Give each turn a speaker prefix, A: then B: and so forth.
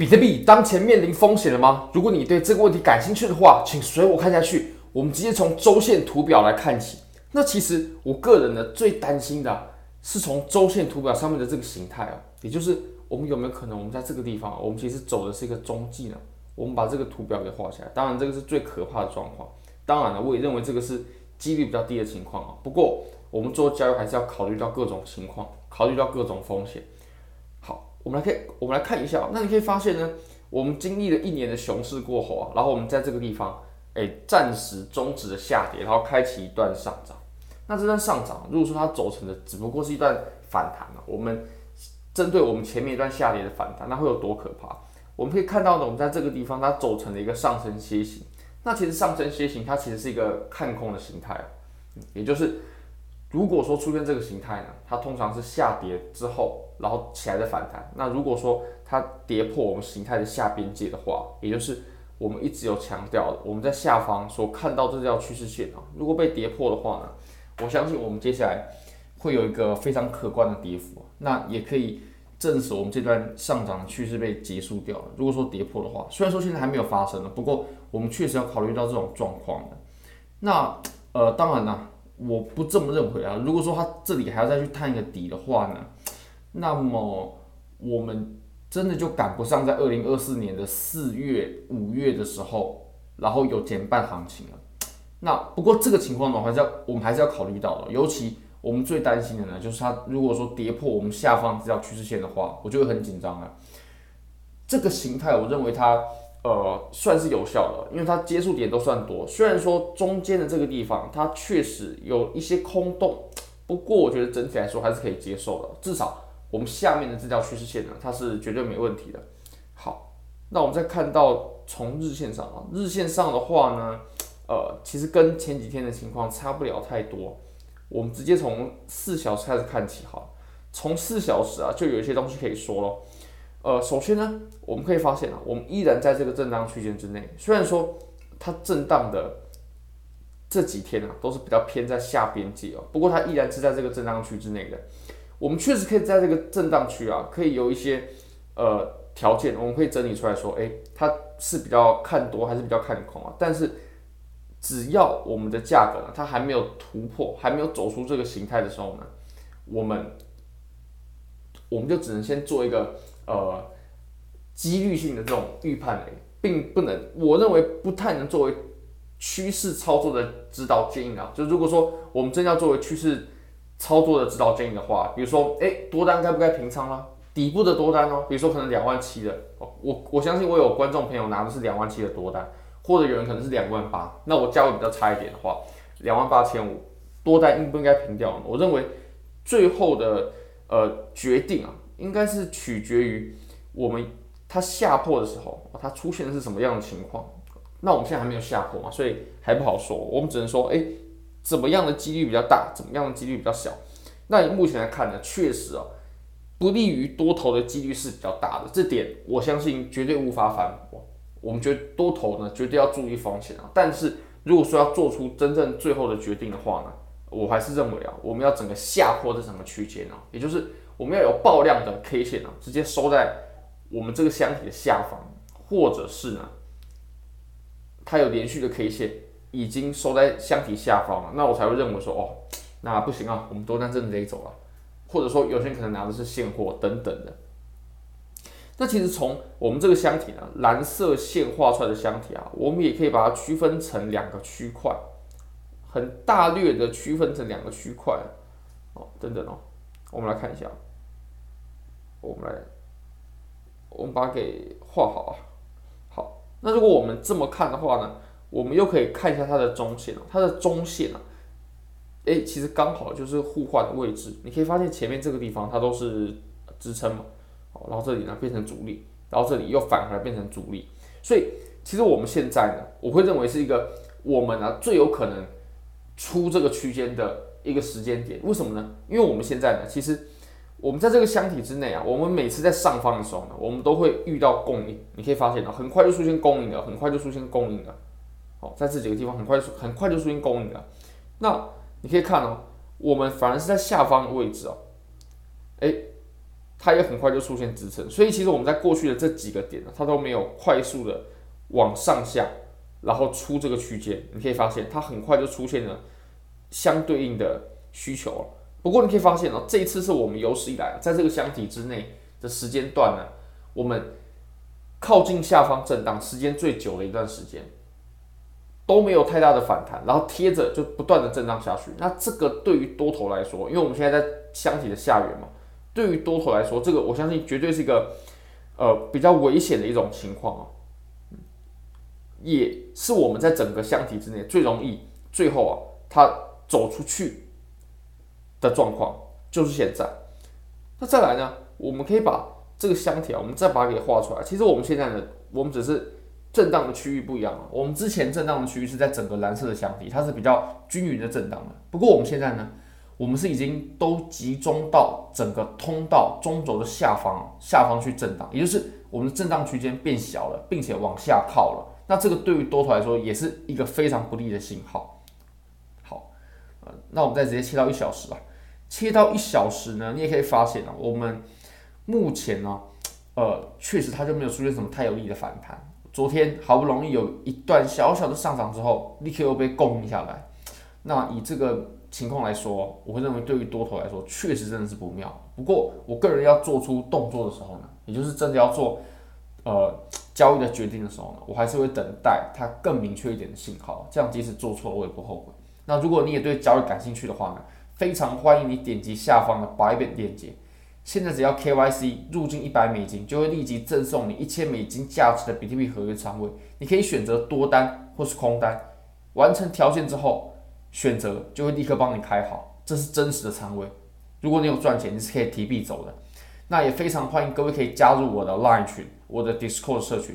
A: 比特币当前面临风险了吗？如果你对这个问题感兴趣的话，请随我看下去。我们直接从周线图表来看起。那其实我个人呢，最担心的是从周线图表上面的这个形态啊，也就是我们有没有可能，我们在这个地方，我们其实走的是一个中继呢？我们把这个图表给画下来。当然，这个是最可怕的状况。当然了，我也认为这个是几率比较低的情况啊。不过，我们做交易还是要考虑到各种情况，考虑到各种风险。我们来看，我们来看一下。那你可以发现呢，我们经历了一年的熊市过后啊，然后我们在这个地方，哎，暂时终止了下跌，然后开启一段上涨。那这段上涨，如果说它走成的只不过是一段反弹啊，我们针对我们前面一段下跌的反弹，那会有多可怕？我们可以看到呢，我们在这个地方它走成了一个上升楔形。那其实上升楔形它其实是一个看空的形态，也就是。如果说出现这个形态呢，它通常是下跌之后，然后起来的反弹。那如果说它跌破我们形态的下边界的话，也就是我们一直有强调的，我们在下方所看到这条趋势线啊，如果被跌破的话呢，我相信我们接下来会有一个非常可观的跌幅。那也可以证实我们这段上涨趋势被结束掉了。如果说跌破的话，虽然说现在还没有发生了，不过我们确实要考虑到这种状况的。那呃，当然呢。我不这么认为啊！如果说它这里还要再去探一个底的话呢，那么我们真的就赶不上在二零二四年的四月、五月的时候，然后有减半行情了。那不过这个情况呢，还是要我们还是要考虑到的。尤其我们最担心的呢，就是它如果说跌破我们下方这条趋势线的话，我就会很紧张了。这个形态，我认为它。呃，算是有效的，因为它接触点都算多。虽然说中间的这个地方它确实有一些空洞，不过我觉得整体来说还是可以接受的。至少我们下面的这条趋势线呢，它是绝对没问题的。好，那我们再看到从日线上啊，日线上的话呢，呃，其实跟前几天的情况差不了太多。我们直接从四小时开始看起哈，从四小时啊，就有一些东西可以说了。呃，首先呢，我们可以发现啊，我们依然在这个震荡区间之内。虽然说它震荡的这几天啊，都是比较偏在下边界哦，不过它依然是在这个震荡区之内的。我们确实可以在这个震荡区啊，可以有一些呃条件，我们可以整理出来说，诶，它是比较看多还是比较看空啊？但是只要我们的价格呢，它还没有突破，还没有走出这个形态的时候呢，我们我们就只能先做一个。呃，几率性的这种预判嘞，并不能，我认为不太能作为趋势操作的指导建议啊。就如果说我们真要作为趋势操作的指导建议的话，比如说，哎，多单该不该平仓呢？底部的多单哦，比如说可能两万七的，我我相信我有观众朋友拿的是两万七的多单，或者有人可能是两万八，那我价位比较差一点的话，两万八千五多单应不应该平掉呢？我认为最后的呃决定啊。应该是取决于我们它下破的时候，它出现的是什么样的情况？那我们现在还没有下破嘛，所以还不好说。我们只能说，哎，怎么样的几率比较大，怎么样的几率比较小？那目前来看呢，确实啊，不利于多头的几率是比较大的，这点我相信绝对无法反驳。我们觉得多头呢，绝对要注意风险啊。但是如果说要做出真正最后的决定的话呢，我还是认为啊，我们要整个下破这整个区间啊，也就是。我们要有爆量的 K 线啊，直接收在我们这个箱体的下方，或者是呢，它有连续的 K 线已经收在箱体下方了，那我才会认为说，哦，那不行啊，我们多单真的得走了，或者说有些人可能拿的是现货等等的。那其实从我们这个箱体呢，蓝色线画出来的箱体啊，我们也可以把它区分成两个区块，很大略的区分成两个区块，哦，等等哦，我们来看一下。我们来，我们把它给画好啊。好，那如果我们这么看的话呢，我们又可以看一下它的中线，它的中线啊，诶，其实刚好就是互换的位置。你可以发现前面这个地方它都是支撑嘛，好，然后这里呢变成阻力，然后这里又返回来变成阻力。所以其实我们现在呢，我会认为是一个我们呢最有可能出这个区间的一个时间点。为什么呢？因为我们现在呢，其实。我们在这个箱体之内啊，我们每次在上方的时候呢，我们都会遇到供应。你可以发现啊，很快就出现供应了，很快就出现供应了。好，在这几个地方很快很快就出现供应了。那你可以看哦，我们反而是在下方的位置哦，哎，它也很快就出现支撑。所以其实我们在过去的这几个点呢，它都没有快速的往上下，然后出这个区间。你可以发现它很快就出现了相对应的需求了。不过你可以发现哦，这一次是我们有史以来在这个箱体之内的时间段呢，我们靠近下方震荡时间最久的一段时间。都没有太大的反弹，然后贴着就不断的震荡下去。那这个对于多头来说，因为我们现在在箱体的下缘嘛，对于多头来说，这个我相信绝对是一个呃比较危险的一种情况啊，也是我们在整个箱体之内最容易最后啊它走出去的状况，就是现在。那再来呢，我们可以把这个箱体啊，我们再把它给画出来。其实我们现在呢，我们只是。震荡的区域不一样了。我们之前震荡的区域是在整个蓝色的箱体，它是比较均匀的震荡的。不过我们现在呢，我们是已经都集中到整个通道中轴的下方，下方去震荡，也就是我们的震荡区间变小了，并且往下靠了。那这个对于多头来说也是一个非常不利的信号。好，呃，那我们再直接切到一小时吧。切到一小时呢，你也可以发现啊，我们目前呢，呃，确实它就没有出现什么太有力的反弹。昨天好不容易有一段小小的上涨之后，立刻又被攻下来。那以这个情况来说，我会认为对于多头来说，确实真的是不妙。不过，我个人要做出动作的时候呢，也就是真的要做呃交易的决定的时候呢，我还是会等待它更明确一点的信号，这样即使做错了我也不后悔。那如果你也对交易感兴趣的话呢，非常欢迎你点击下方的白本链接。现在只要 KYC 入境一百美金，就会立即赠送你一千美金价值的比特币合约仓位。你可以选择多单或是空单，完成条件之后，选择就会立刻帮你开好，这是真实的仓位。如果你有赚钱，你是可以提币走的。那也非常欢迎各位可以加入我的 Line 群，我的 Discord 社群。